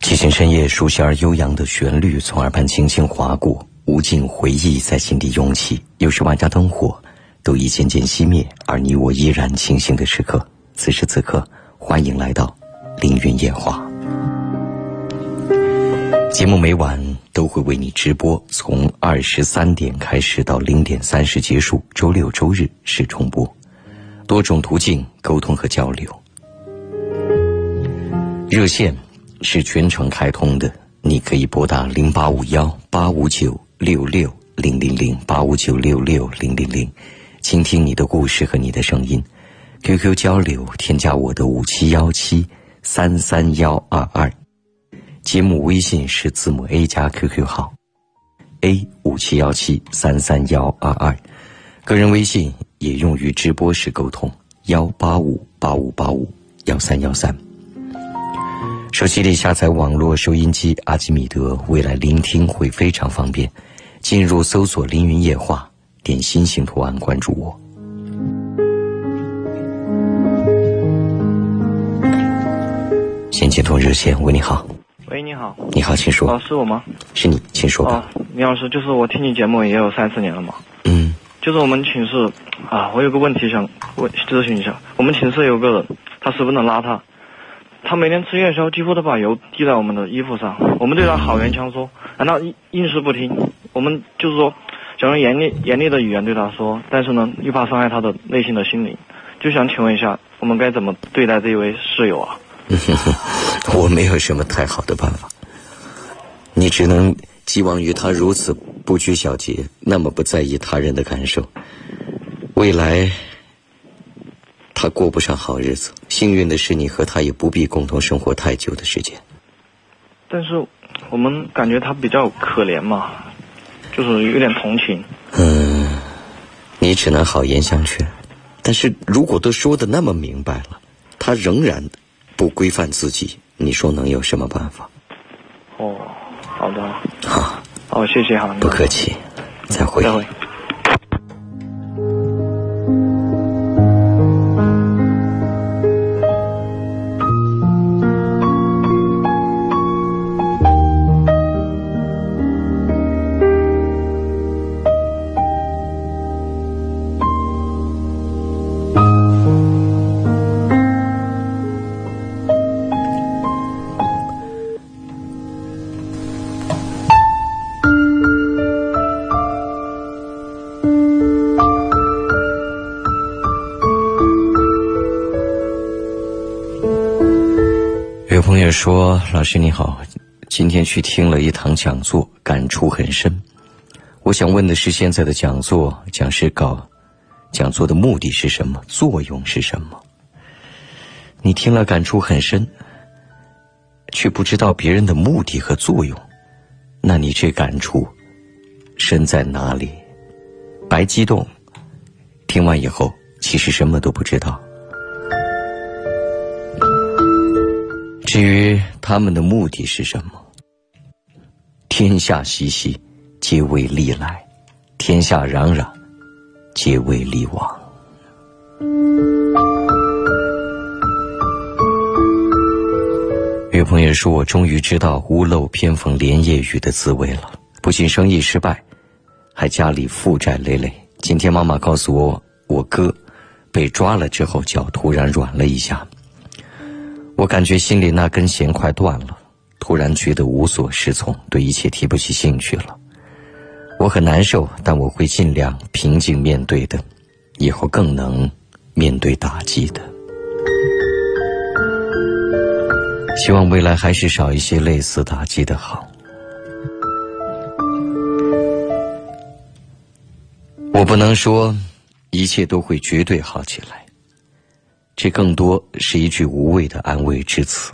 寂静深夜，熟悉而悠扬的旋律从耳畔轻轻划过，无尽回忆在心底涌起。又是万家灯火都已渐渐熄灭，而你我依然清醒的时刻。此时此刻，欢迎来到凌云夜话。节目每晚都会为你直播，从二十三点开始到零点三十结束，周六周日是重播，多种途径沟通和交流。热线是全程开通的，你可以拨打零八五幺八五九六六零零零八五九六六零零零，倾听你的故事和你的声音。QQ 交流，添加我的五七幺七三三幺二二。节目微信是字母 A 加 QQ 号，A 五七幺七三三幺二二，个人微信也用于直播时沟通，幺八五八五八五幺三幺三。手机里下载网络收音机阿基米德，未来聆听会非常方便。进入搜索“凌云夜话”，点心形图案关注我。先接通热线，喂，你好。喂，你好。你好，请说。哦，是我吗？是你，请说吧。哦，李老师，就是我听你节目也有三四年了嘛。嗯。就是我们寝室啊，我有个问题想问咨询一下。我们寝室有个人，他十分的邋遢，他每天吃夜宵几乎都把油滴在我们的衣服上。我们对他好言相说，但他硬是不听。我们就是说想用严厉严厉的语言对他说，但是呢，又怕伤害他的内心的心灵。就想请问一下，我们该怎么对待这位室友啊？我没有什么太好的办法，你只能寄望于他如此不拘小节，那么不在意他人的感受。未来他过不上好日子。幸运的是，你和他也不必共同生活太久的时间。但是我们感觉他比较可怜嘛，就是有点同情。嗯，你只能好言相劝，但是如果都说的那么明白了，他仍然。不规范自己，你说能有什么办法？哦，好的，好，好，谢谢哈，不客气，再会。再会。说：“老师你好，今天去听了一堂讲座，感触很深。我想问的是，现在的讲座讲师稿，讲座的目的是什么？作用是什么？你听了感触很深，却不知道别人的目的和作用，那你这感触深在哪里？白激动，听完以后其实什么都不知道。”至于他们的目的是什么？天下熙熙，皆为利来；天下攘攘，皆为利往。有朋友说：“我终于知道屋漏偏逢连夜雨的滋味了。不仅生意失败，还家里负债累累。今天妈妈告诉我，我哥被抓了之后，脚突然软了一下。”我感觉心里那根弦快断了，突然觉得无所适从，对一切提不起兴趣了。我很难受，但我会尽量平静面对的，以后更能面对打击的。希望未来还是少一些类似打击的好。我不能说一切都会绝对好起来。这更多是一句无谓的安慰之词，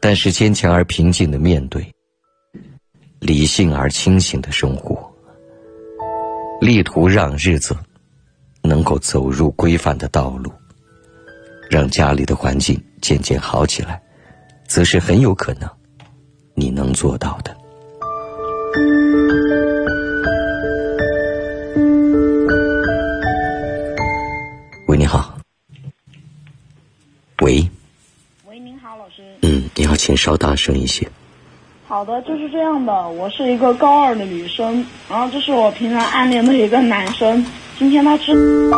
但是坚强而平静的面对，理性而清醒的生活，力图让日子能够走入规范的道路，让家里的环境渐渐好起来，则是很有可能你能做到的。喂，喂，喂，您好，老师。嗯，你好，请稍大声一些。好的，就是这样的，我是一个高二的女生，然后这是我平常暗恋的一个男生，今天他知。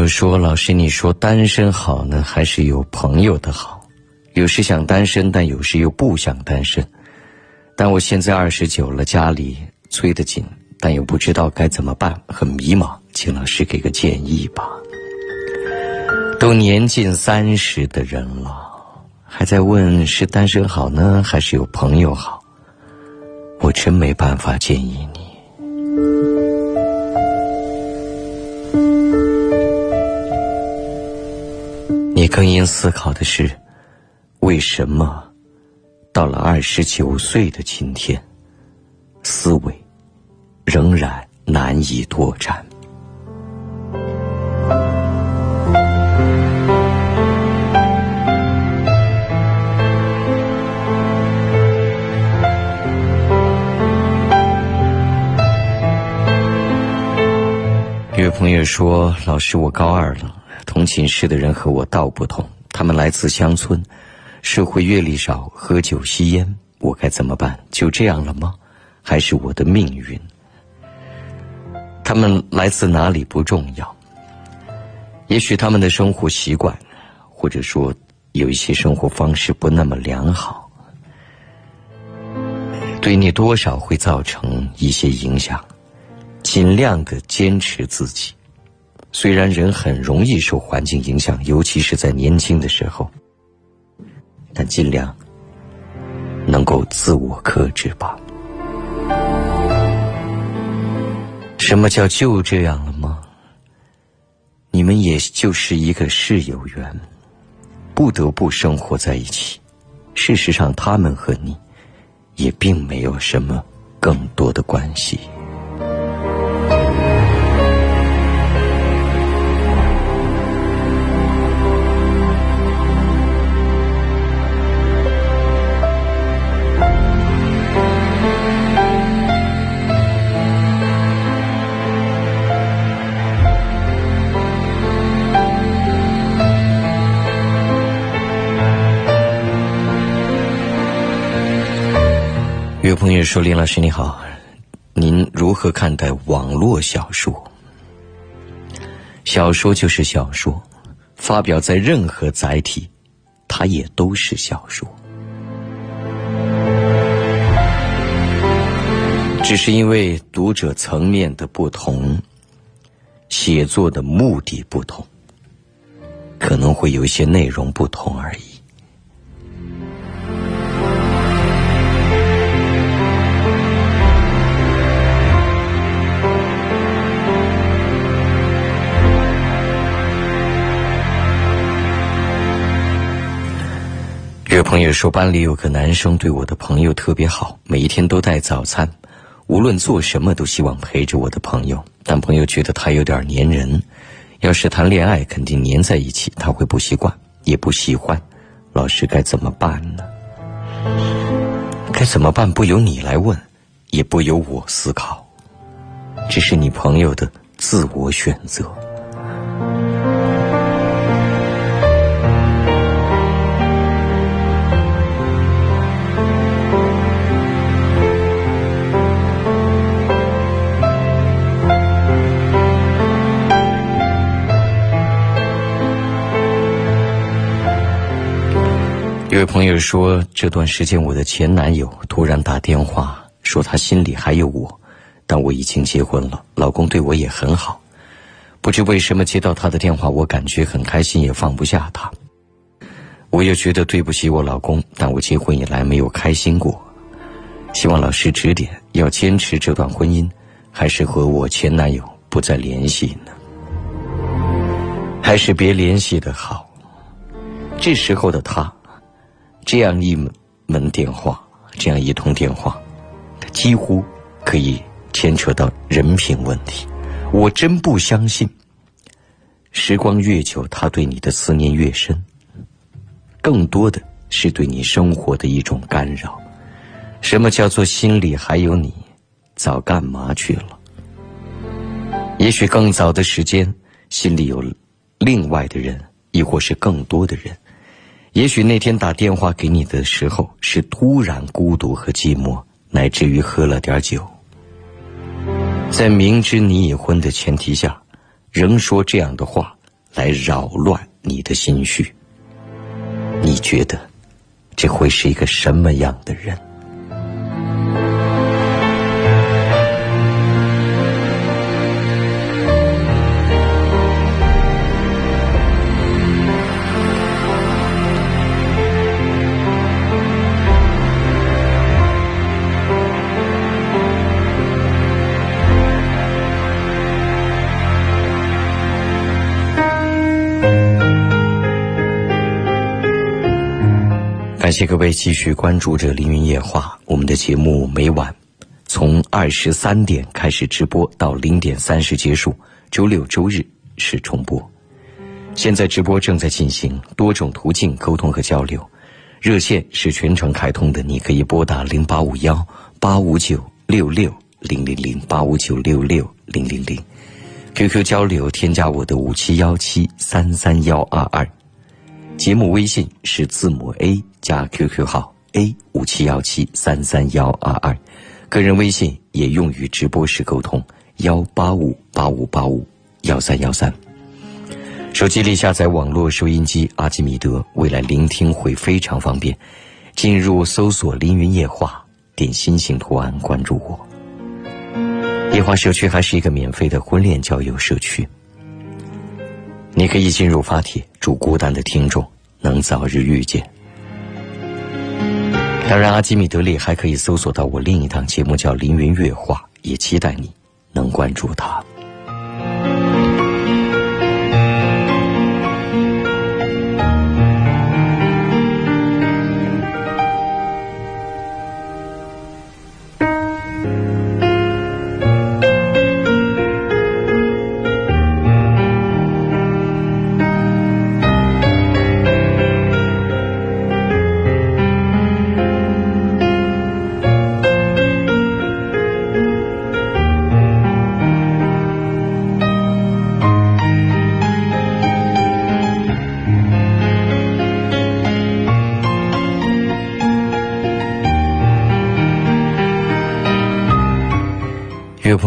友说：“老师，你说单身好呢，还是有朋友的好？有时想单身，但有时又不想单身。但我现在二十九了，家里催得紧，但又不知道该怎么办，很迷茫，请老师给个建议吧。都年近三十的人了，还在问是单身好呢，还是有朋友好？我真没办法建议你。”你更应思考的是，为什么到了二十九岁的今天，思维仍然难以拓展？有朋友说：“老师，我高二了。”同寝室的人和我道不同，他们来自乡村，社会阅历少，喝酒吸烟，我该怎么办？就这样了吗？还是我的命运？他们来自哪里不重要，也许他们的生活习惯，或者说有一些生活方式不那么良好，对你多少会造成一些影响。尽量的坚持自己。虽然人很容易受环境影响，尤其是在年轻的时候，但尽量能够自我克制吧。什么叫就这样了吗？你们也就是一个室友缘，不得不生活在一起。事实上，他们和你也并没有什么更多的关系。朋友说：“林老师你好，您如何看待网络小说？小说就是小说，发表在任何载体，它也都是小说。只是因为读者层面的不同，写作的目的不同，可能会有一些内容不同而已。”朋友说，班里有个男生对我的朋友特别好，每一天都带早餐，无论做什么都希望陪着我的朋友。但朋友觉得他有点粘人，要是谈恋爱肯定粘在一起，他会不习惯，也不喜欢。老师该怎么办呢？该怎么办？不由你来问，也不由我思考，这是你朋友的自我选择。有位朋友说，这段时间我的前男友突然打电话说他心里还有我，但我已经结婚了，老公对我也很好。不知为什么接到他的电话，我感觉很开心，也放不下他。我又觉得对不起我老公，但我结婚以来没有开心过。希望老师指点，要坚持这段婚姻，还是和我前男友不再联系呢？还是别联系的好。这时候的他。这样一门门电话，这样一通电话，它几乎可以牵扯到人品问题。我真不相信，时光越久，他对你的思念越深。更多的是对你生活的一种干扰。什么叫做心里还有你？早干嘛去了？也许更早的时间，心里有另外的人，亦或是更多的人。也许那天打电话给你的时候，是突然孤独和寂寞，乃至于喝了点酒。在明知你已婚的前提下，仍说这样的话来扰乱你的心绪。你觉得这会是一个什么样的人？感谢各位继续关注着《凌云夜话》，我们的节目每晚从二十三点开始直播到零点三十结束，周六周日是重播。现在直播正在进行，多种途径沟通和交流，热线是全程开通的，你可以拨打零八五幺八五九六六零零零八五九六六零零零，QQ 交流添加我的五七幺七三三幺二二。节目微信是字母 A 加 QQ 号 A 五七幺七三三幺二二，个人微信也用于直播时沟通幺八五八五八五幺三幺三。手机里下载网络收音机阿基米德，未来聆听会非常方便。进入搜索“凌云夜话”，点心形图案关注我。夜话社区还是一个免费的婚恋交友社区。你可以进入发帖，祝孤单的听众能早日遇见。当然，阿基米德里还可以搜索到我另一档节目，叫《凌云月话》，也期待你能关注他。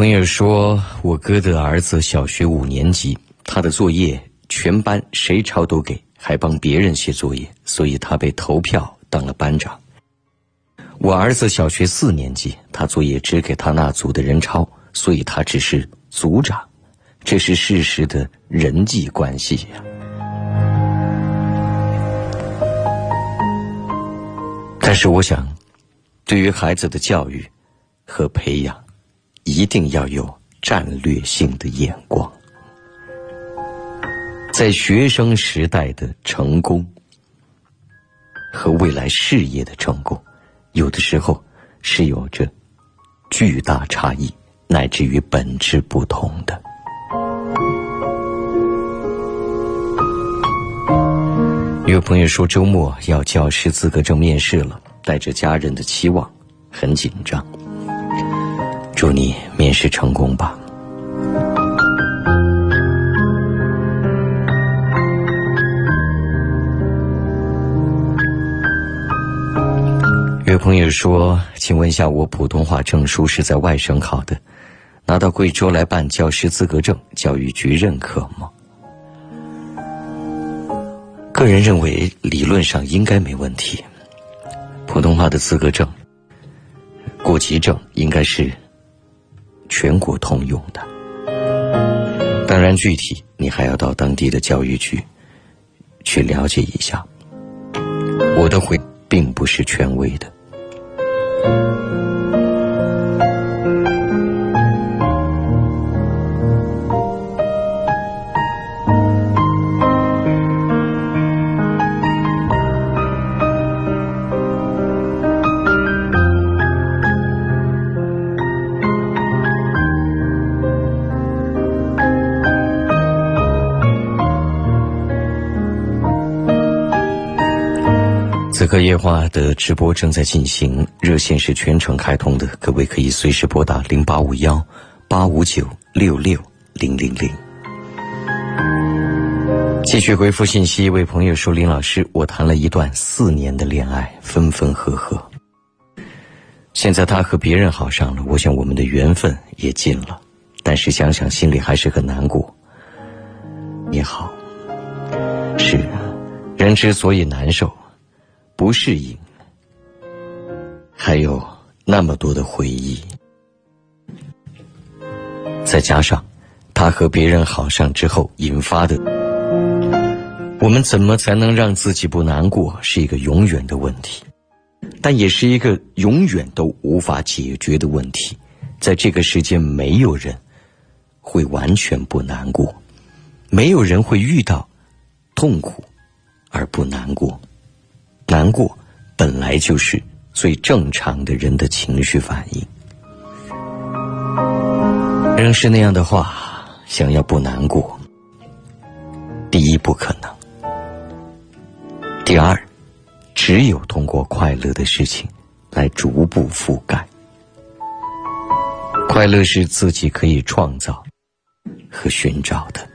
朋友说，我哥的儿子小学五年级，他的作业全班谁抄都给，还帮别人写作业，所以他被投票当了班长。我儿子小学四年级，他作业只给他那组的人抄，所以他只是组长，这是事实的人际关系呀。但是我想，对于孩子的教育和培养。一定要有战略性的眼光，在学生时代的成功和未来事业的成功，有的时候是有着巨大差异，乃至于本质不同的。有朋友说周末要教师资格证面试了，带着家人的期望，很紧张。祝你面试成功吧。有朋友说：“请问一下，我普通话证书是在外省考的，拿到贵州来办教师资格证，教育局认可吗？”个人认为，理论上应该没问题。普通话的资格证、国籍证应该是。全国通用的，当然具体你还要到当地的教育局去了解一下。我的回并不是权威的。此刻夜话的直播正在进行，热线是全程开通的，各位可以随时拨打零八五幺八五九六六零零零。继续回复信息，一位朋友说：“林老师，我谈了一段四年的恋爱，分分合合。现在他和别人好上了，我想我们的缘分也尽了。但是想想心里还是很难过。你好，是啊人之所以难受，不适应，还有那么多的回忆，再加上他和别人好上之后引发的。”我们怎么才能让自己不难过，是一个永远的问题，但也是一个永远都无法解决的问题。在这个世间，没有人会完全不难过，没有人会遇到痛苦而不难过。难过本来就是最正常的人的情绪反应。仍是那样的话，想要不难过，第一不可能。第二，只有通过快乐的事情来逐步覆盖。快乐是自己可以创造和寻找的。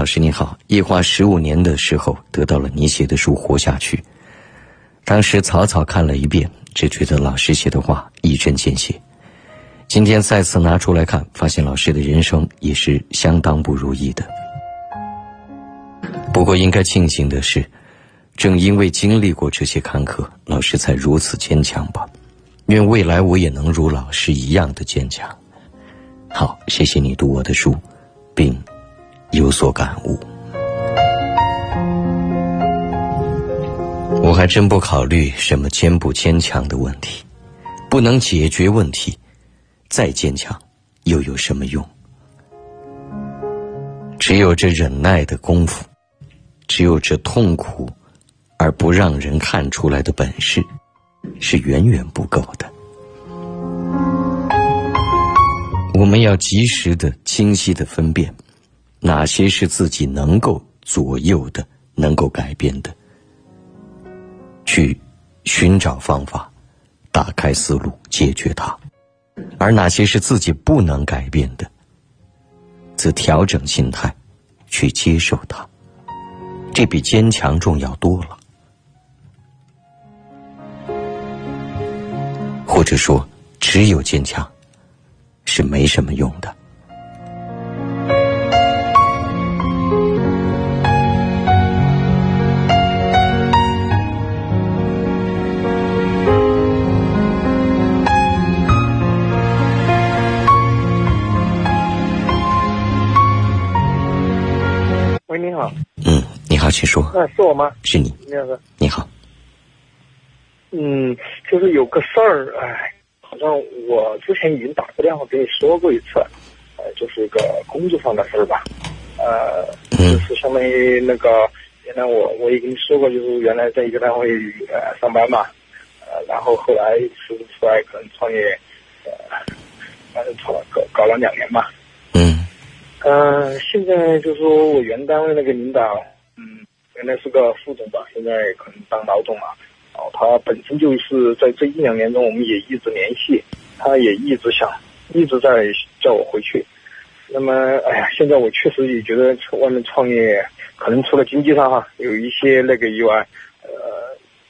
老师你好，一花十五年的时候得到了你写的书《活下去》，当时草草看了一遍，只觉得老师写的话一针见血。今天再次拿出来看，发现老师的人生也是相当不如意的。不过应该庆幸的是，正因为经历过这些坎坷，老师才如此坚强吧。愿未来我也能如老师一样的坚强。好，谢谢你读我的书，并。有所感悟，我还真不考虑什么坚不坚强的问题，不能解决问题，再坚强又有什么用？只有这忍耐的功夫，只有这痛苦而不让人看出来的本事，是远远不够的。我们要及时的、清晰的分辨。哪些是自己能够左右的、能够改变的？去寻找方法，打开思路，解决它；而哪些是自己不能改变的，则调整心态，去接受它。这比坚强重要多了。或者说，只有坚强是没什么用的。嗯，你好，请说。那是我吗？是你。你好。你好。嗯，就是有个事儿，哎，好像我之前已经打过电话给你说过一次，呃，就是一个工作上的事儿吧，呃，就是相当于那个，原来我我也跟你说过，就是原来在一个单位呃上班嘛，呃，然后后来辞职出来，可能创业，呃，反正搞搞搞了两年吧。嗯，现在就是说我原单位那个领导，嗯，原来是个副总吧，现在可能当老总了。哦他本身就是在这一两年中，我们也一直联系，他也一直想，一直在叫我回去。那么，哎呀，现在我确实也觉得外面创业，可能除了经济上哈有一些那个以外，呃，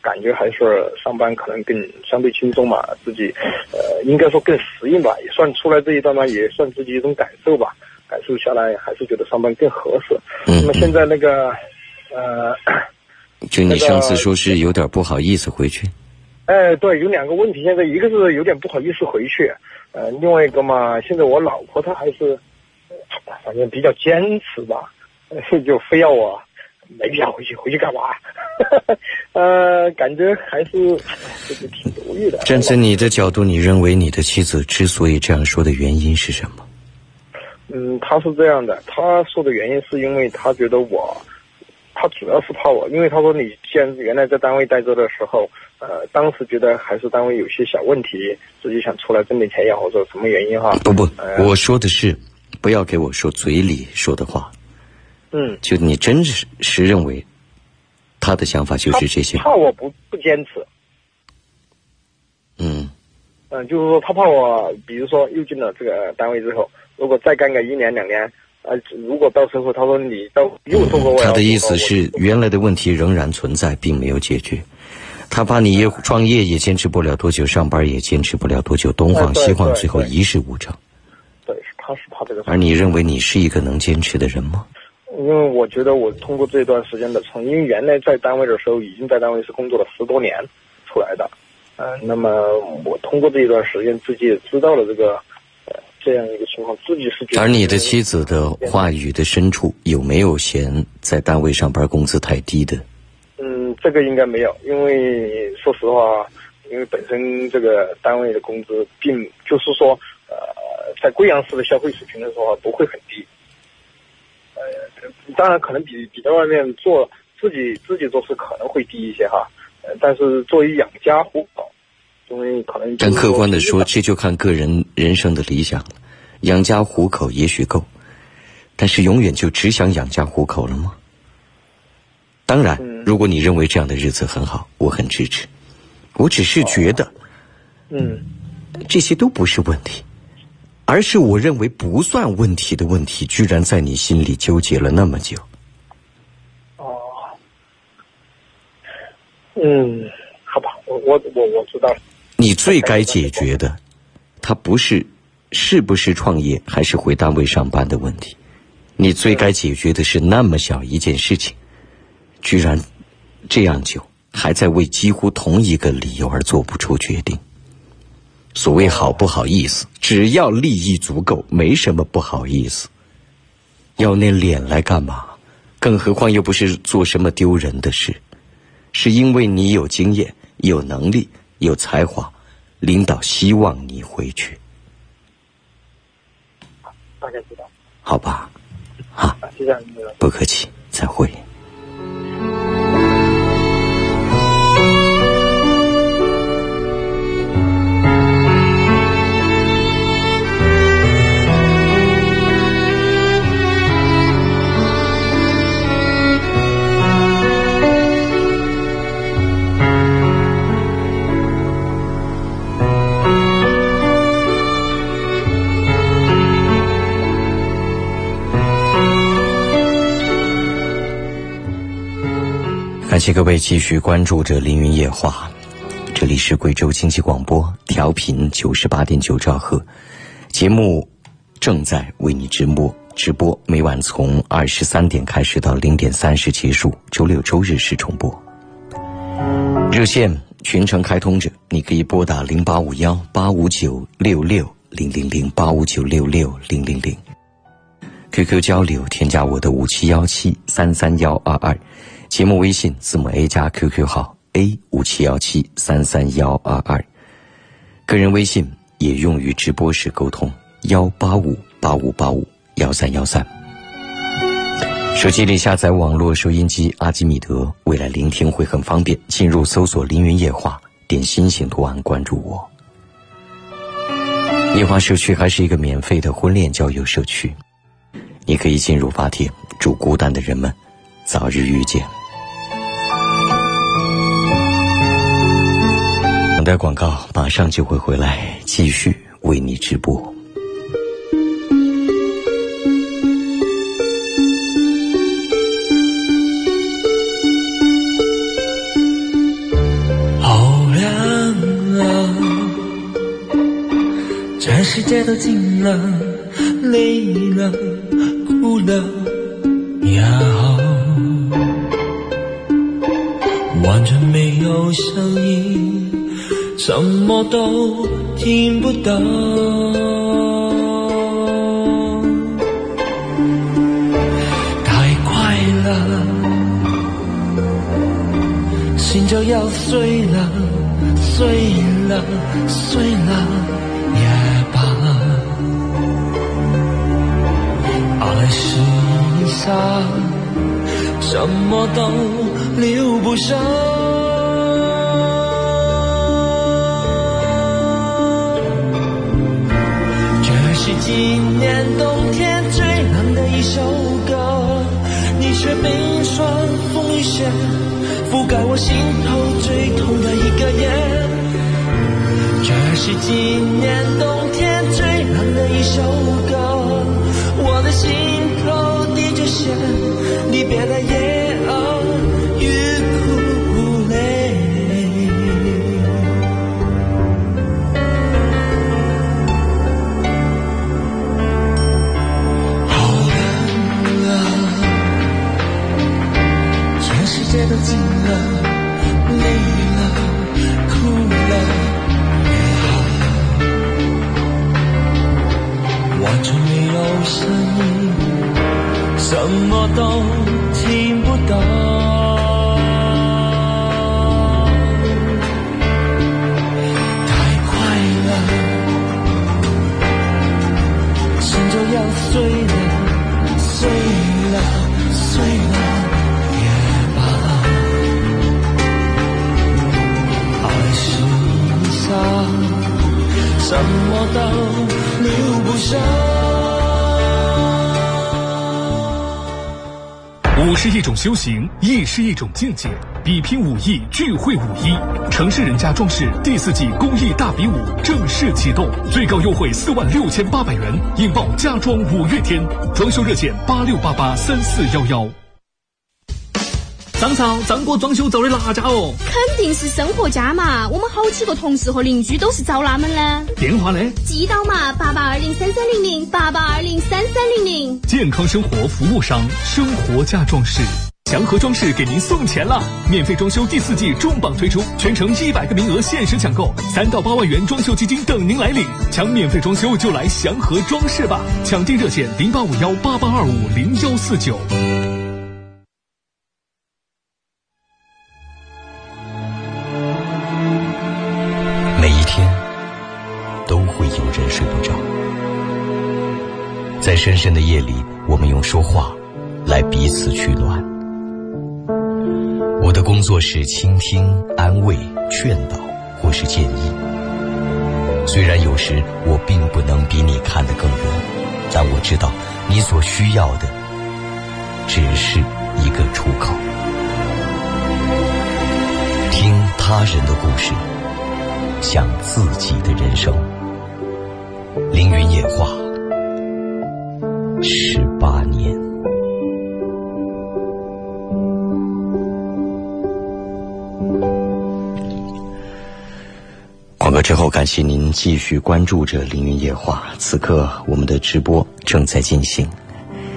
感觉还是上班可能更相对轻松嘛，自己，呃，应该说更适应吧，也算出来这一段嘛，也算自己一种感受吧。感受下来，还是觉得上班更合适。嗯那么现在那个，呃，就你上次说是有点不好意思回去。哎，对，有两个问题。现在一个是有点不好意思回去，呃，另外一个嘛，现在我老婆她还是，反正比较坚持吧，就非要我没必要回去，回去干嘛？呃，感觉还是就是挺犹豫的。站在你的角度，你认为你的妻子之所以这样说的原因是什么？嗯，他是这样的，他说的原因是因为他觉得我，他主要是怕我，因为他说你既然原来在单位待着的时候，呃，当时觉得还是单位有些小问题，自己想出来挣点钱也好，或者什么原因哈。不不，我说的是，不要给我说嘴里说的话。嗯，就你真是是认为，他的想法就是这些。怕我不不坚持。嗯。嗯，就是说他怕我，比如说又进了这个单位之后，如果再干个一年两年，呃，如果到时候他说你到又做过我，他的意思是原来的问题仍然存在，并没有解决。他怕你也创业也坚持不了多久，上班也坚持不了多久，东晃西晃，最后一事无成。对，他是怕这个。而你认为你是一个能坚持的人吗？因为我觉得我通过这段时间的从，因为原来在单位的时候已经在单位是工作了十多年出来的。呃，那么我通过这一段时间，自己也知道了这个，呃，这样一个情况，自己是。而你的妻子的话语的深处有没有嫌在单位上班工资太低的？嗯，这个应该没有，因为说实话，因为本身这个单位的工资并就是说，呃，在贵阳市的消费水平的话不会很低。呃，当然可能比比在外面做自己自己做事可能会低一些哈。呃但是作为养家糊口，因为可能。但客观的说，这就看个人人生的理想了。养家糊口也许够，但是永远就只想养家糊口了吗？当然，如果你认为这样的日子很好，我很支持。我只是觉得，嗯，这些都不是问题，而是我认为不算问题的问题，居然在你心里纠结了那么久。哦嗯，好吧，我我我我知道了。最该解决的，他不是是不是创业，还是回单位上班的问题。你最该解决的是那么小一件事情，居然这样久，还在为几乎同一个理由而做不出决定。所谓好不好意思，只要利益足够，没什么不好意思。要那脸来干嘛？更何况又不是做什么丢人的事。是因为你有经验、有能力、有才华，领导希望你回去。大概知道。好吧，好，不客气，再会。感谢各位继续关注着《凌云夜话》，这里是贵州经济广播，调频九十八点九兆赫，节目正在为你直播，直播每晚从二十三点开始到零点三十结束，周六周日是重播。热线全程开通着，你可以拨打零八五幺八五九六六零零零八五九六六零零零，QQ 交流添加我的五七幺七三三幺二二。节目微信字母 A 加 QQ 号 A 五七幺七三三幺二二，个人微信也用于直播时沟通幺八五八五八五幺三幺三。手机里下载网络收音机阿基米德，未来聆听会很方便。进入搜索“凌云夜话”，点心形图案关注我。夜话社区还是一个免费的婚恋交友社区，你可以进入发帖，祝孤单的人们早日遇见。等待广告，马上就会回来，继续为你直播。好亮啊！全世界都静了，累了，哭了，也好，完全没有声音。什么都听不到，太快了，心就要碎了，碎了，碎了也罢。爱是一场什么都留不下。今年冬天最冷的一首歌，你却冰霜风雨雪，覆盖我心头最痛的一个夜。这是今年冬天最冷的一首歌，我的心头滴着血，离别的夜什么都听不到。太快了，心就要碎了，碎了，碎了，也罢。爱是一场什么都留不下。是一种修行，亦是一种境界。比拼武艺，聚会武艺。城市人家装饰第四季公益大比武正式启动，最高优惠四万六千八百元，引爆家装五月天，装修热线八六八八三四幺幺。张超，张哥装修找的哪家哦？肯定是生活家嘛，我们好几个同事和邻居都是找他们的。电话呢？记到嘛，八八二零三三零零，八八二零三三零零。健康生活服务商，生活家装饰。祥和装饰给您送钱了！免费装修第四季重磅推出，全程一百个名额限时抢购，三到八万元装修基金等您来领。抢免费装修就来祥和装饰吧！抢订热线零八五幺八八二五零幺四九。深深的夜里，我们用说话来彼此取暖。我的工作是倾听、安慰、劝导或是建议。虽然有时我并不能比你看得更远，但我知道你所需要的只是一个出口。听他人的故事，想自己的人生。凌云野话，十八年。广告之后，感谢您继续关注着凌云夜话。此刻我们的直播正在进行，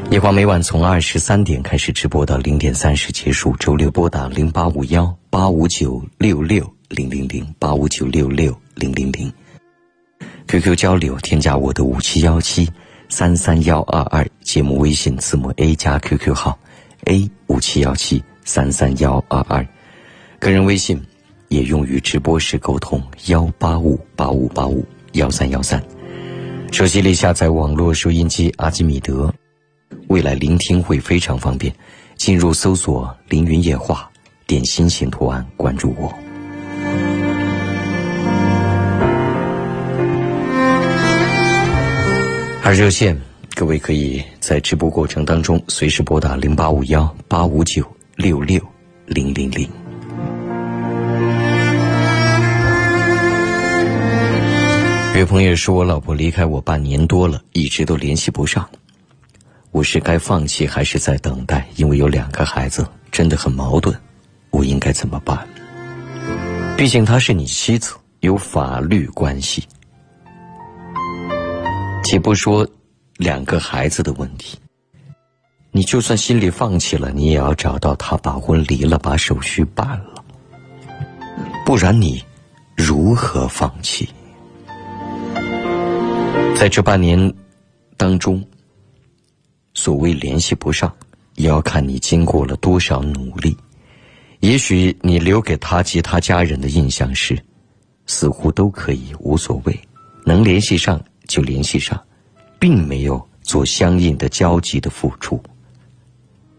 夜话每晚从二十三点开始直播到零点三十结束。周六拨打零八五幺八五九六六零零零八五九六六零零零，QQ 交流添加我的五七幺七三三幺二二，节目微信字母 A 加 QQ 号 A 五七幺七三三幺二二，个人微信。也用于直播时沟通，幺八五八五八五幺三幺三。手机里下载网络收音机阿基米德，未来聆听会非常方便。进入搜索“凌云夜话”，点心形图案关注我。而热线，各位可以在直播过程当中随时拨打零八五幺八五九六六零零零。有朋友说，我老婆离开我半年多了，一直都联系不上。我是该放弃还是在等待？因为有两个孩子，真的很矛盾。我应该怎么办？毕竟她是你妻子，有法律关系。且不说两个孩子的问题，你就算心里放弃了，你也要找到他把婚离了，把手续办了，不然你如何放弃？在这半年当中，所谓联系不上，也要看你经过了多少努力。也许你留给他及他家人的印象是，似乎都可以无所谓，能联系上就联系上，并没有做相应的焦急的付出。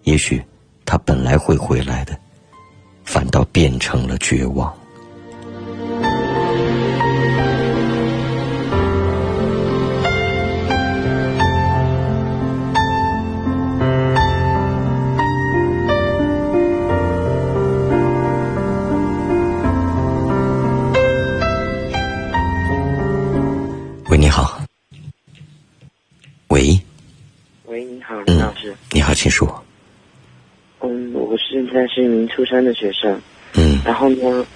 也许他本来会回来的，反倒变成了绝望。请说。嗯，我现在是一名初三的学生。嗯。然后呢，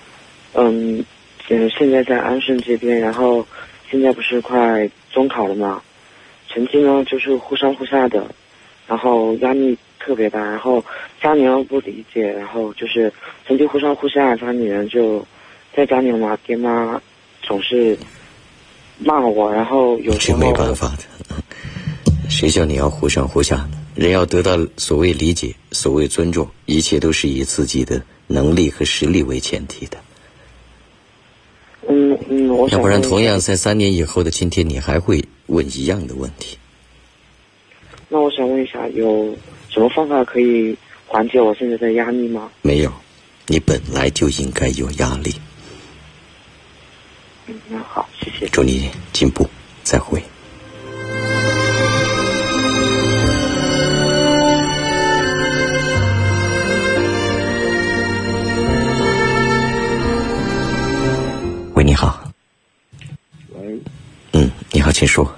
嗯，嗯，现在在安顺这边，然后现在不是快中考了嘛？成绩呢就是忽上忽下的，然后压力特别大，然后家里又不理解，然后就是成绩忽上忽下，家里人就在家里嘛，爹妈总是。骂我，然后有这没办法的，谁叫你要忽上忽下呢？人要得到所谓理解、所谓尊重，一切都是以自己的能力和实力为前提的。嗯嗯，我要不然，同样在三年以后的今天，你还会问一样的问题。那我想问一下，有什么方法可以缓解我现在的压力吗？没有，你本来就应该有压力。嗯，那好，谢谢。祝你进步，再会。请说。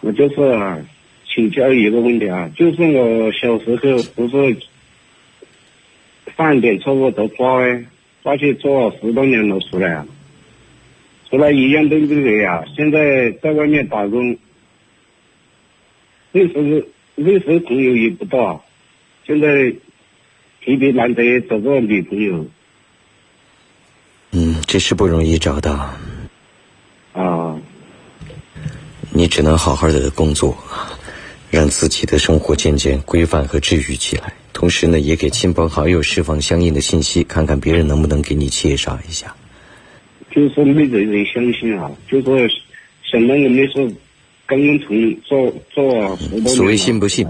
我就是请教一个问题啊，就是我小时候不是犯点错误都抓哎，抓去坐十多年了出来啊。出来一样都不对呀！现在在外面打工，那时候那时候朋友也不多，现在特别难得找个女朋友。嗯，这是不容易找到。啊。你只能好好的工作，让自己的生活渐渐规范和治愈起来。同时呢，也给亲朋好友释放相应的信息，看看别人能不能给你介绍一下。就是说没人人相信啊，就是说想到我们是刚刚从做做所谓信不信，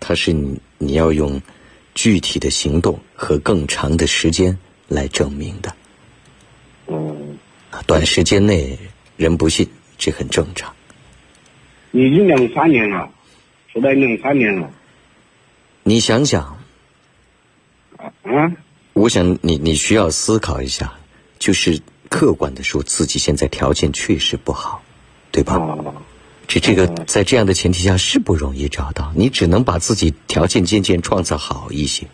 他是你你要用具体的行动和更长的时间来证明的。嗯。短时间内人不信，这很正常。已经两三年了，出来两三年了。你想想。啊啊！我想你你需要思考一下，就是。客观的说，自己现在条件确实不好，对吧？这这个在这样的前提下是不容易找到，你只能把自己条件渐渐创造好一些。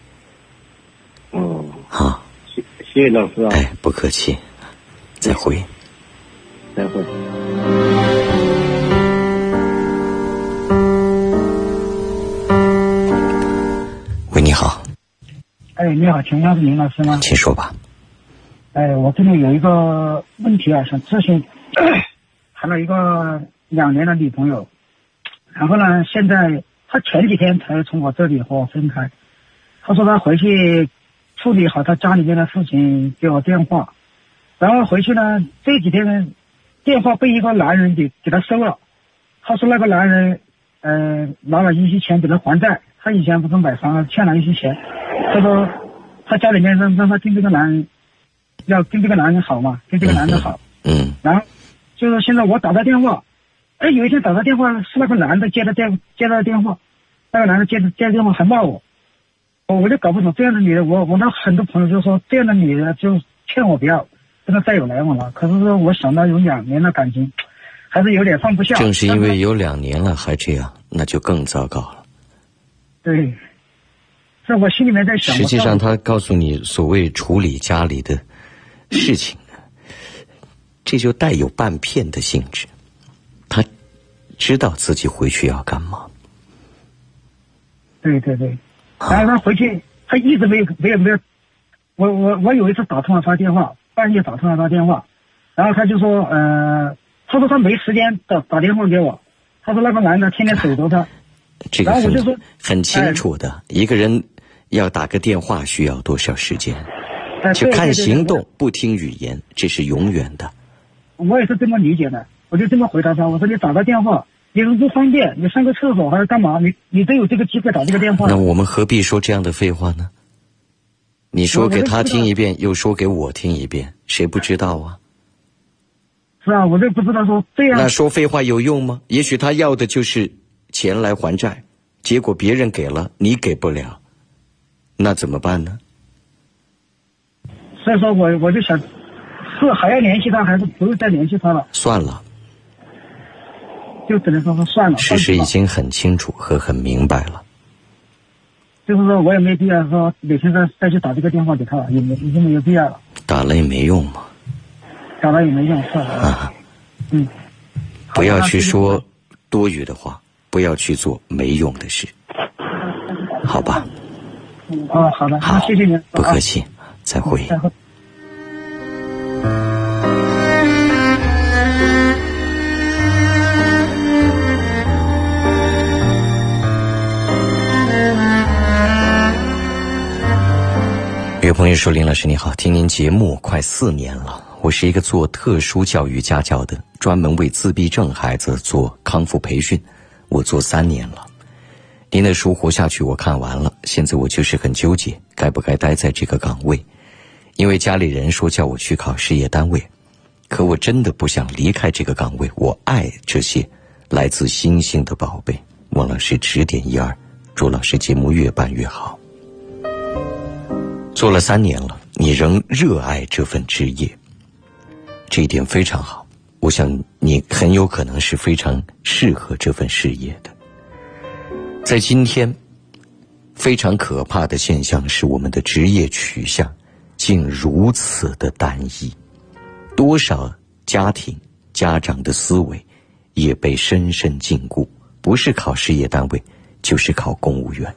哦，好，谢谢谢老师啊！哎，不客气，再会，再会。哎，你好，请问是林老师吗？请说吧。哎，我这里有一个问题啊，想咨询，谈了一个两年的女朋友，然后呢，现在她前几天才从我这里和我分开，她说她回去处理好她家里面的事情，给我电话，然后回去呢，这几天呢电话被一个男人给给他收了，他说那个男人，呃，拿了一些钱给他还债，他以前不是买房欠了一些钱，他说他家里面让让他跟这个男人。要跟这个男人好嘛，跟这个男的好。嗯。然后，就是现在我打他电话，哎，有一天打他电话是那个男的接的电接的电话，那个男的接的接的电话还骂我，我我就搞不懂这样的女人，我我那很多朋友就说这样的女人就劝我不要跟他再有来往了。可是说我想到有两年的感情，还是有点放不下。正是因为有两年了还这样，那就更糟糕了。对，在我心里面在想。实际上，他告诉你所谓处理家里的。事情呢，这就带有半骗的性质。他知道自己回去要干嘛。对对对，然后他回去，他一直没有没有没有。我我我有一次打通了他电话，半夜打通了他电话，然后他就说，呃，他说他没时间打打电话给我，他说那个男的天天守着他。这个很很清楚的，一个人要打个电话需要多少时间？就看行动，不听语言，这是永远的。我也是这么理解的，我就这么回答他。我说你打个电话，你别人不方便，你上个厕所还是干嘛？你你都有这个机会打这个电话。那我们何必说这样的废话呢？你说给他听一遍，又说给我听一遍，谁不知道啊？是啊，我就不知道说这样。那说废话有用吗？也许他要的就是钱来还债，结果别人给了，你给不了，那怎么办呢？所以说我我就想，是还要联系他，还是不用再联系他了？算了，就只能说说算了。事实已经很清楚和很明白了。就是说我也没必要说每天再再去打这个电话给他了，也没已经没有必要了。打了也没用嘛。打了也没用，算了啊。嗯。不要去说多余的话，不要去做没用的事，好吧？哦，好的，好，谢谢您，不客气。再会。有朋友说：“林老师你好，听您节目快四年了。我是一个做特殊教育家教的，专门为自闭症孩子做康复培训。我做三年了。您的书活下去，我看完了。现在我就是很纠结，该不该待在这个岗位。”因为家里人说叫我去考事业单位，可我真的不想离开这个岗位。我爱这些来自星星的宝贝。王老师指点一二，祝老师节目越办越好。做了三年了，你仍热爱这份职业，这一点非常好。我想你很有可能是非常适合这份事业的。在今天，非常可怕的现象是我们的职业取向。竟如此的单一，多少家庭家长的思维也被深深禁锢，不是考事业单位，就是考公务员。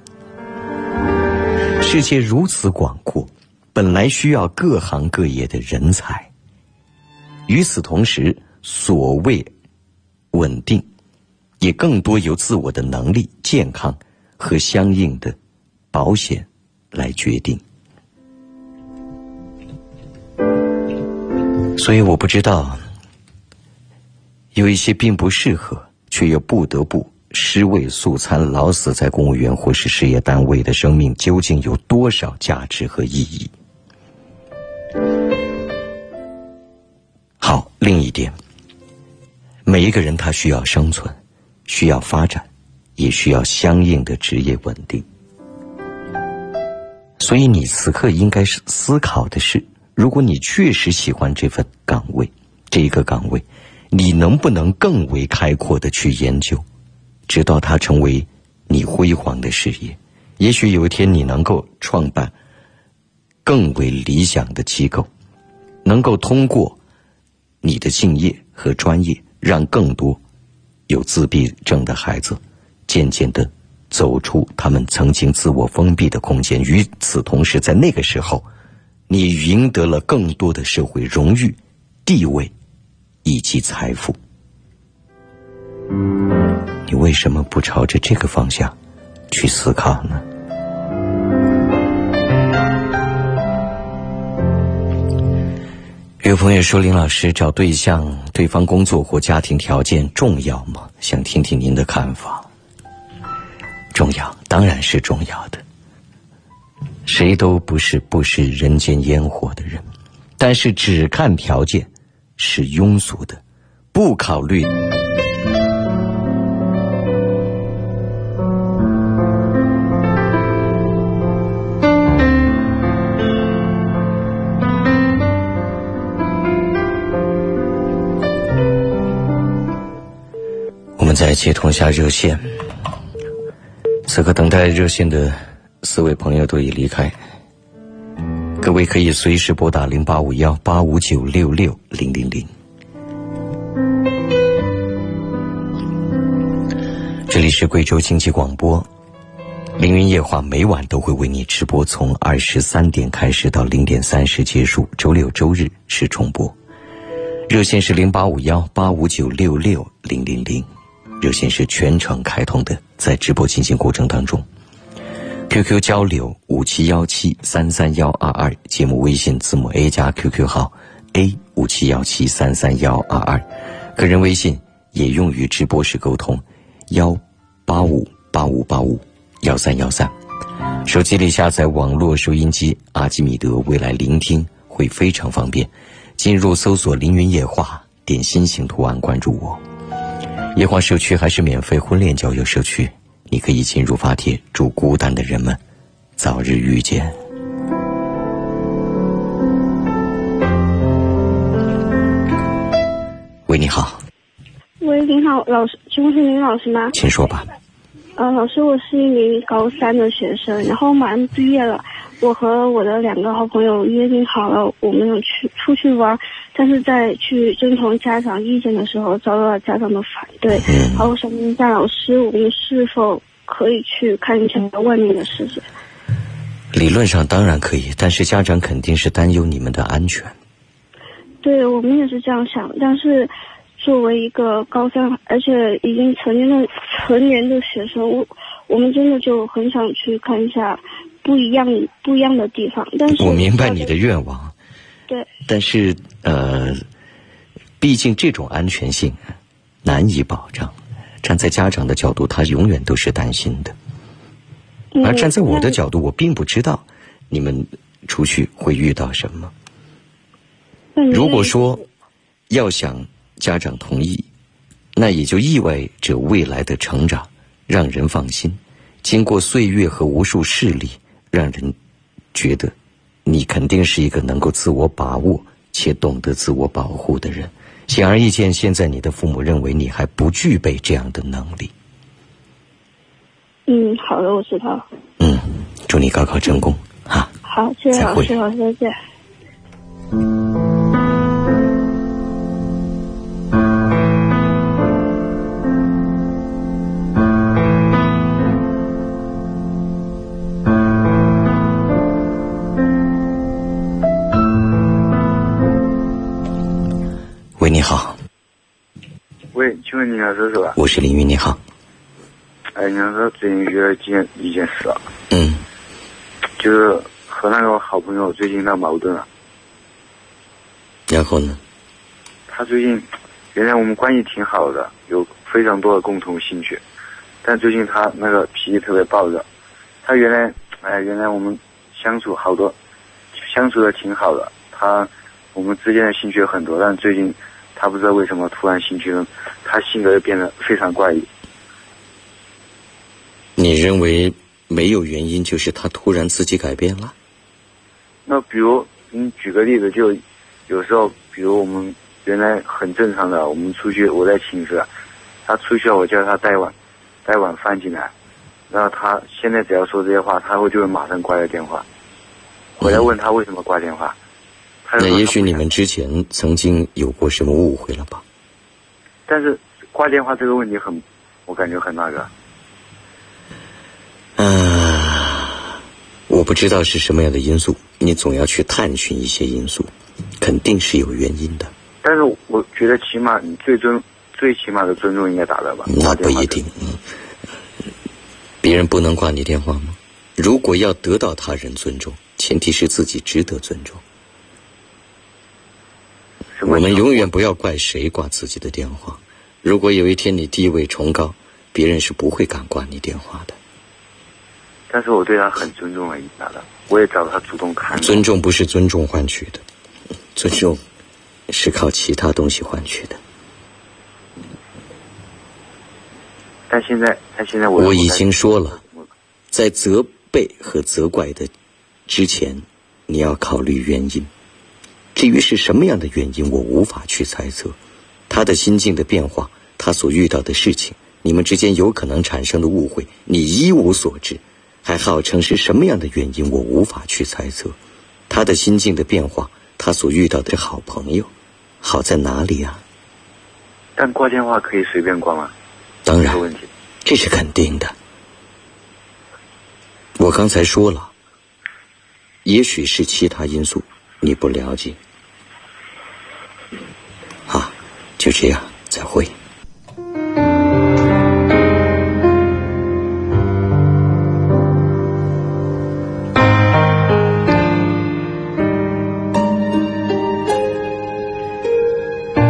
世界如此广阔，本来需要各行各业的人才。与此同时，所谓稳定，也更多由自我的能力、健康和相应的保险来决定。所以我不知道，有一些并不适合，却又不得不尸位素餐、老死在公务员或是事业单位的生命，究竟有多少价值和意义？好，另一点，每一个人他需要生存，需要发展，也需要相应的职业稳定。所以你此刻应该是思考的是。如果你确实喜欢这份岗位，这一个岗位，你能不能更为开阔的去研究，直到它成为你辉煌的事业？也许有一天你能够创办更为理想的机构，能够通过你的敬业和专业，让更多有自闭症的孩子渐渐的走出他们曾经自我封闭的空间。与此同时，在那个时候。你赢得了更多的社会荣誉、地位以及财富，你为什么不朝着这个方向去思考呢？有朋友说：“林老师找对象，对方工作或家庭条件重要吗？想听听您的看法。”重要，当然是重要的。谁都不是不食人间烟火的人，但是只看条件是庸俗的，不考虑。再接通下热线，此刻等待热线的。四位朋友都已离开，各位可以随时拨打零八五幺八五九六六零零零。这里是贵州经济广播，凌云夜话每晚都会为你直播，从二十三点开始到零点三十结束，周六周日是重播。热线是零八五幺八五九六六零零零，热线是全程开通的，在直播进行过程当中。QQ 交流五七幺七三三幺二二，节目微信字母 A 加 QQ 号 A 五七幺七三三幺二二，个人微信也用于直播时沟通，幺八五八五八五幺三幺三。手机里下载网络收音机阿基米德，未来聆听会非常方便。进入搜索“凌云夜话”，点心形图案关注我。夜话社区还是免费婚恋交友社区，你可以进入发帖，祝孤单的人们早日遇见。喂，你好。喂，您好，老师，请问是林老师吗？请说吧。呃，老师，我是一名高三的学生，然后马上毕业了。我和我的两个好朋友约定好了，我们去出去玩，但是在去征求家长意见的时候，遭到了家长的反对。好，我想问一下老师，我们是否可以去看一下外面的世界？理论上当然可以，但是家长肯定是担忧你们的安全。对我们也是这样想，但是。作为一个高三，而且已经成年的成年的学生，我我们真的就很想去看一下不一样不一样的地方。但是我明白你的愿望，对，但是呃，毕竟这种安全性难以保障。站在家长的角度，他永远都是担心的；而站在我的角度，我并不知道你们出去会遇到什么。如果说要想。家长同意，那也就意味着未来的成长让人放心。经过岁月和无数事例，让人觉得你肯定是一个能够自我把握且懂得自我保护的人。显而易见，现在你的父母认为你还不具备这样的能力。嗯，好的，我知道。嗯，祝你高考成功哈！好，谢谢老师，老师再见。你好，喂，请问你老师是吧？我是林云，你好。哎，你老师最近遇到一件一件事啊。嗯。就是和那个好朋友最近闹矛盾了。然后呢？他最近，原来我们关系挺好的，有非常多的共同兴趣，但最近他那个脾气特别暴躁。他原来，哎，原来我们相处好多，相处的挺好的。他，我们之间的兴趣很多，但最近。他不知道为什么突然兴趣了，他性格又变得非常怪异。你认为没有原因，就是他突然自己改变了？那比如，你举个例子，就有时候，比如我们原来很正常的，我们出去，我在寝室，他出去了，我叫他带碗，带碗饭进来，然后他现在只要说这些话，他会就会马上挂掉电话，回来问他为什么挂电话。那也许你们之前曾经有过什么误会了吧？但是挂电话这个问题很，我感觉很那个。嗯，我不知道是什么样的因素，你总要去探寻一些因素，肯定是有原因的。但是我觉得起码你最尊最起码的尊重应该达到吧？那不一定，嗯，别人不能挂你电话吗？如果要得到他人尊重，前提是自己值得尊重。我们永远不要怪谁挂自己的电话。如果有一天你地位崇高，别人是不会敢挂你电话的。但是我对他很尊重了，你知道的。我也找他主动看。尊重不是尊重换取的，尊重是靠其他东西换取的。但现在，但现在我我已经说了，在责备和责怪的之前，你要考虑原因。至于是什么样的原因，我无法去猜测。他的心境的变化，他所遇到的事情，你们之间有可能产生的误会，你一无所知。还号称是什么样的原因，我无法去猜测。他的心境的变化，他所遇到的好朋友，好在哪里啊？但挂电话可以随便挂吗？当然，这是肯定的。我刚才说了，也许是其他因素。你不了解，啊，就这样，再会。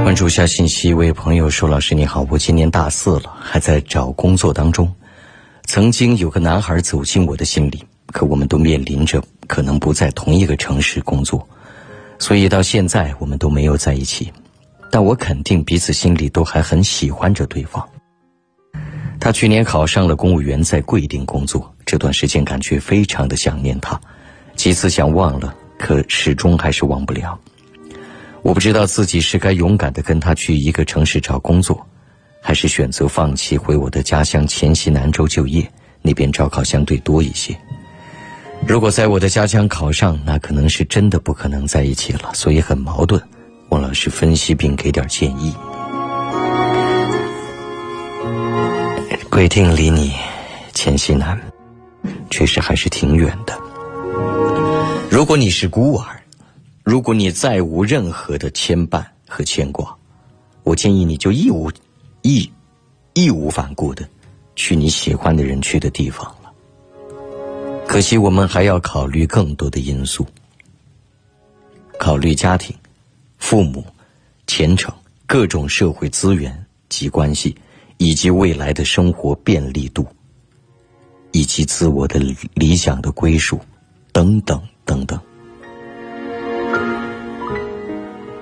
关注注下信息，一位朋友说：“老师你好，我今年大四了，还在找工作当中。曾经有个男孩走进我的心里，可我们都面临着可能不在同一个城市工作，所以到现在我们都没有在一起。但我肯定彼此心里都还很喜欢着对方。他去年考上了公务员，在贵定工作，这段时间感觉非常的想念他，几次想忘了，可始终还是忘不了。”我不知道自己是该勇敢的跟他去一个城市找工作，还是选择放弃回我的家乡黔西南州就业，那边招考相对多一些。如果在我的家乡考上，那可能是真的不可能在一起了，所以很矛盾。王老师分析并给点建议。贵定离你黔西南，确实还是挺远的。如果你是孤儿。如果你再无任何的牵绊和牵挂，我建议你就义无义义无反顾的去你喜欢的人去的地方。可惜我们还要考虑更多的因素，考虑家庭、父母、前程、各种社会资源及关系，以及未来的生活便利度，以及自我的理想的归属，等等等等。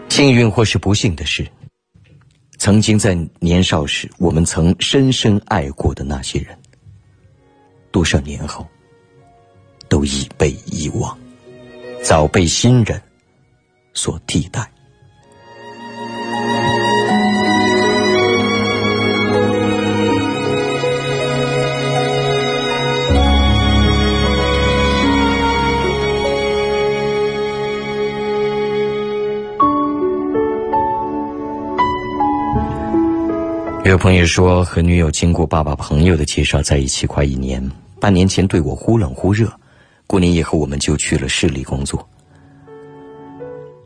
幸运或是不幸的是，曾经在年少时我们曾深深爱过的那些人，多少年后都已被遗忘，早被新人所替代。有朋友说，和女友经过爸爸朋友的介绍在一起快一年，半年前对我忽冷忽热，过年以后我们就去了市里工作。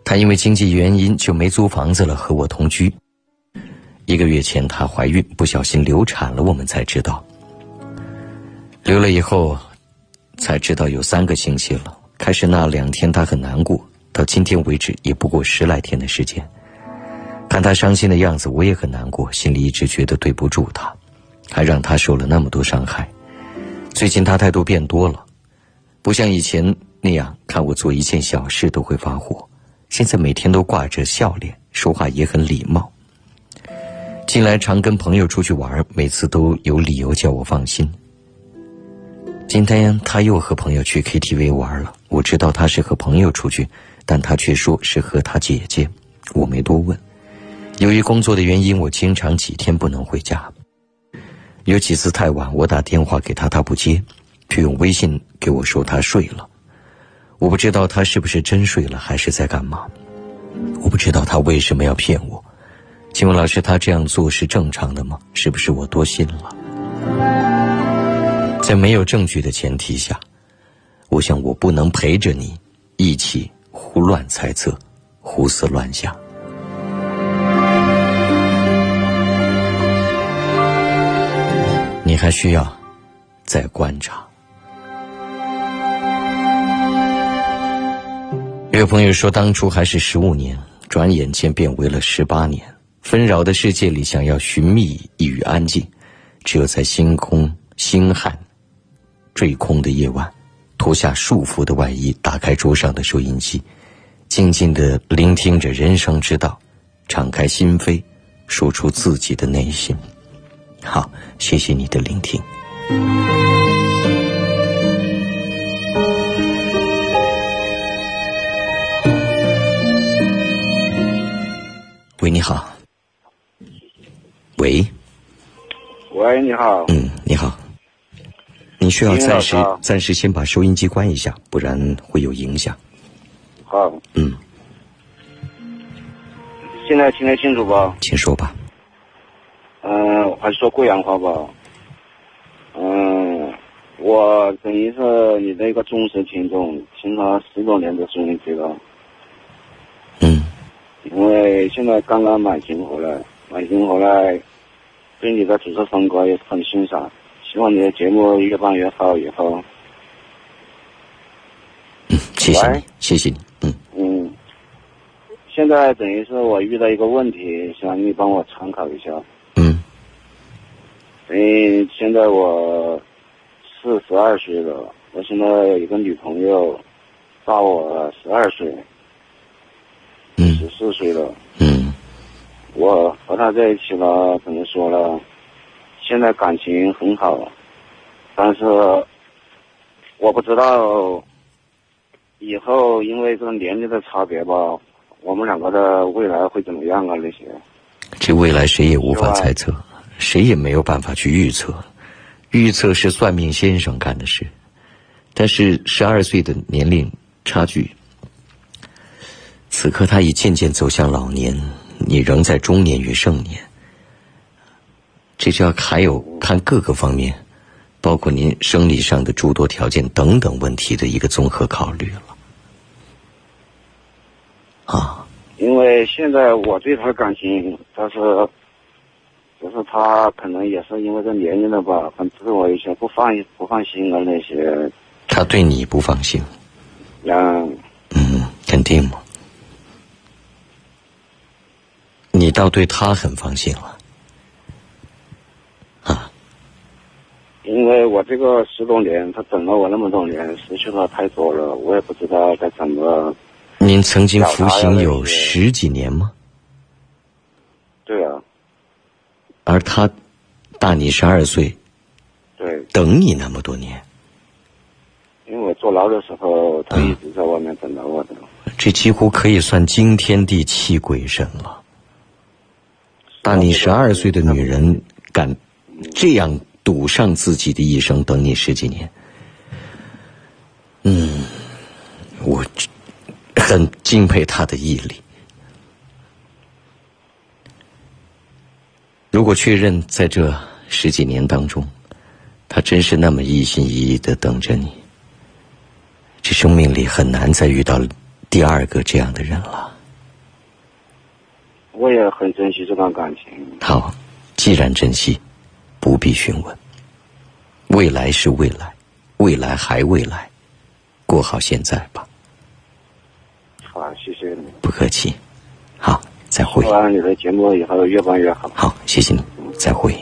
他因为经济原因就没租房子了，和我同居。一个月前她怀孕，不小心流产了，我们才知道。流了以后，才知道有三个星期了。开始那两天她很难过，到今天为止也不过十来天的时间。看她伤心的样子，我也很难过，心里一直觉得对不住她，还让她受了那么多伤害。最近她态度变多了，不像以前那样看我做一件小事都会发火，现在每天都挂着笑脸，说话也很礼貌。近来常跟朋友出去玩，每次都有理由叫我放心。今天他又和朋友去 KTV 玩了，我知道他是和朋友出去，但他却说是和他姐姐，我没多问。由于工作的原因，我经常几天不能回家。有几次太晚，我打电话给他，他不接，却用微信给我说他睡了。我不知道他是不是真睡了，还是在干嘛。我不知道他为什么要骗我。请问老师，他这样做是正常的吗？是不是我多心了？在没有证据的前提下，我想我不能陪着你一起胡乱猜测、胡思乱想。你还需要再观察。有个朋友说，当初还是十五年，转眼间变为了十八年。纷扰的世界里，想要寻觅一隅安静，只有在星空星汉坠空的夜晚，脱下束缚的外衣，打开桌上的收音机，静静的聆听着人生之道，敞开心扉，说出自己的内心。好，谢谢你的聆听。喂，你好。喂。喂，你好。嗯，你好。你需要暂时暂时先把收音机关一下，不然会有影响。好。嗯。现在听得清楚不？请说吧。嗯，还是说贵阳话吧。嗯，我等于是你的一个忠实听众，听了十多年的收音机了。嗯。因为现在刚刚买进回来，买进回来，对你的主持风格也很欣赏，希望你的节目越办越好以后。嗯，谢谢你，谢谢你，嗯。嗯。现在等于是我遇到一个问题，想你帮我参考一下。嗯。等于现在我四十二岁了，我现在有一个女朋友，大我十二岁，嗯，十四岁了。嗯。我和他在一起了，怎么说呢？现在感情很好，但是我不知道以后因为这个年龄的差别吧。我们两个的未来会怎么样啊？那些，这未来谁也无法猜测，谁也没有办法去预测。预测是算命先生干的事，但是十二岁的年龄差距，此刻他已渐渐走向老年，你仍在中年与盛年。这就要还有看各个方面，包括您生理上的诸多条件等等问题的一个综合考虑了。啊，因为现在我对他的感情，但是，就是他可能也是因为这年龄了吧，很自我一些，不放不放心啊那些。他对你不放心？嗯。嗯，肯定嘛。你倒对他很放心了。啊。因为我这个十多年，他等了我那么多年，失去了太多了，我也不知道该怎么。您曾经服刑有十几年吗？对啊。而他大你十二岁。对。等你那么多年。因为我坐牢的时候，他一直在外面等着我的。这几乎可以算惊天地泣鬼神了。大你十二岁的女人敢这样赌上自己的一生等你十几年？嗯，我。很敬佩他的毅力。如果确认在这十几年当中，他真是那么一心一意的等着你，这生命里很难再遇到第二个这样的人了。我也很珍惜这段感情。好，既然珍惜，不必询问。未来是未来，未来还未来，过好现在吧。好，谢谢你。不客气，好，再会。希望你的节目以后越办越好。好，谢谢你，再会。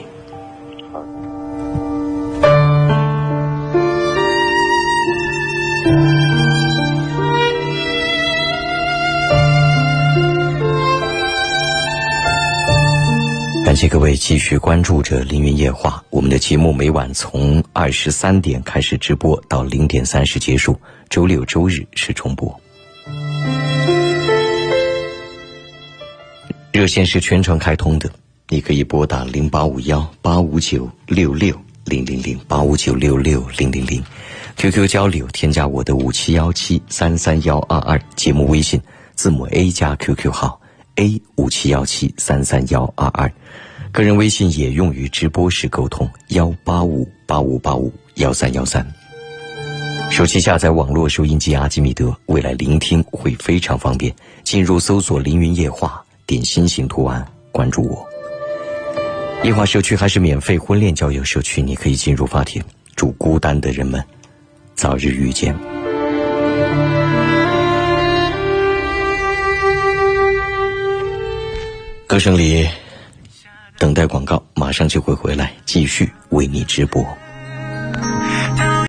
感谢各位继续关注着《凌云夜话》，我们的节目每晚从二十三点开始直播，到零点三十结束，周六周日是重播。热线是全程开通的，你可以拨打零八五幺八五九六六零零零八五九六六零零零，QQ 交流添加我的五七幺七三三幺二二节目微信字母 A 加 QQ 号 A 五七幺七三三幺二二，个人微信也用于直播时沟通幺八五八五八五幺三幺三。手机下载网络收音机阿基米德，未来聆听会非常方便。进入搜索“凌云夜话”。点心形图案，关注我。夜话社区还是免费婚恋交友社区，你可以进入发帖。祝孤单的人们早日遇见。歌声里等待广告，马上就会回来，继续为你直播。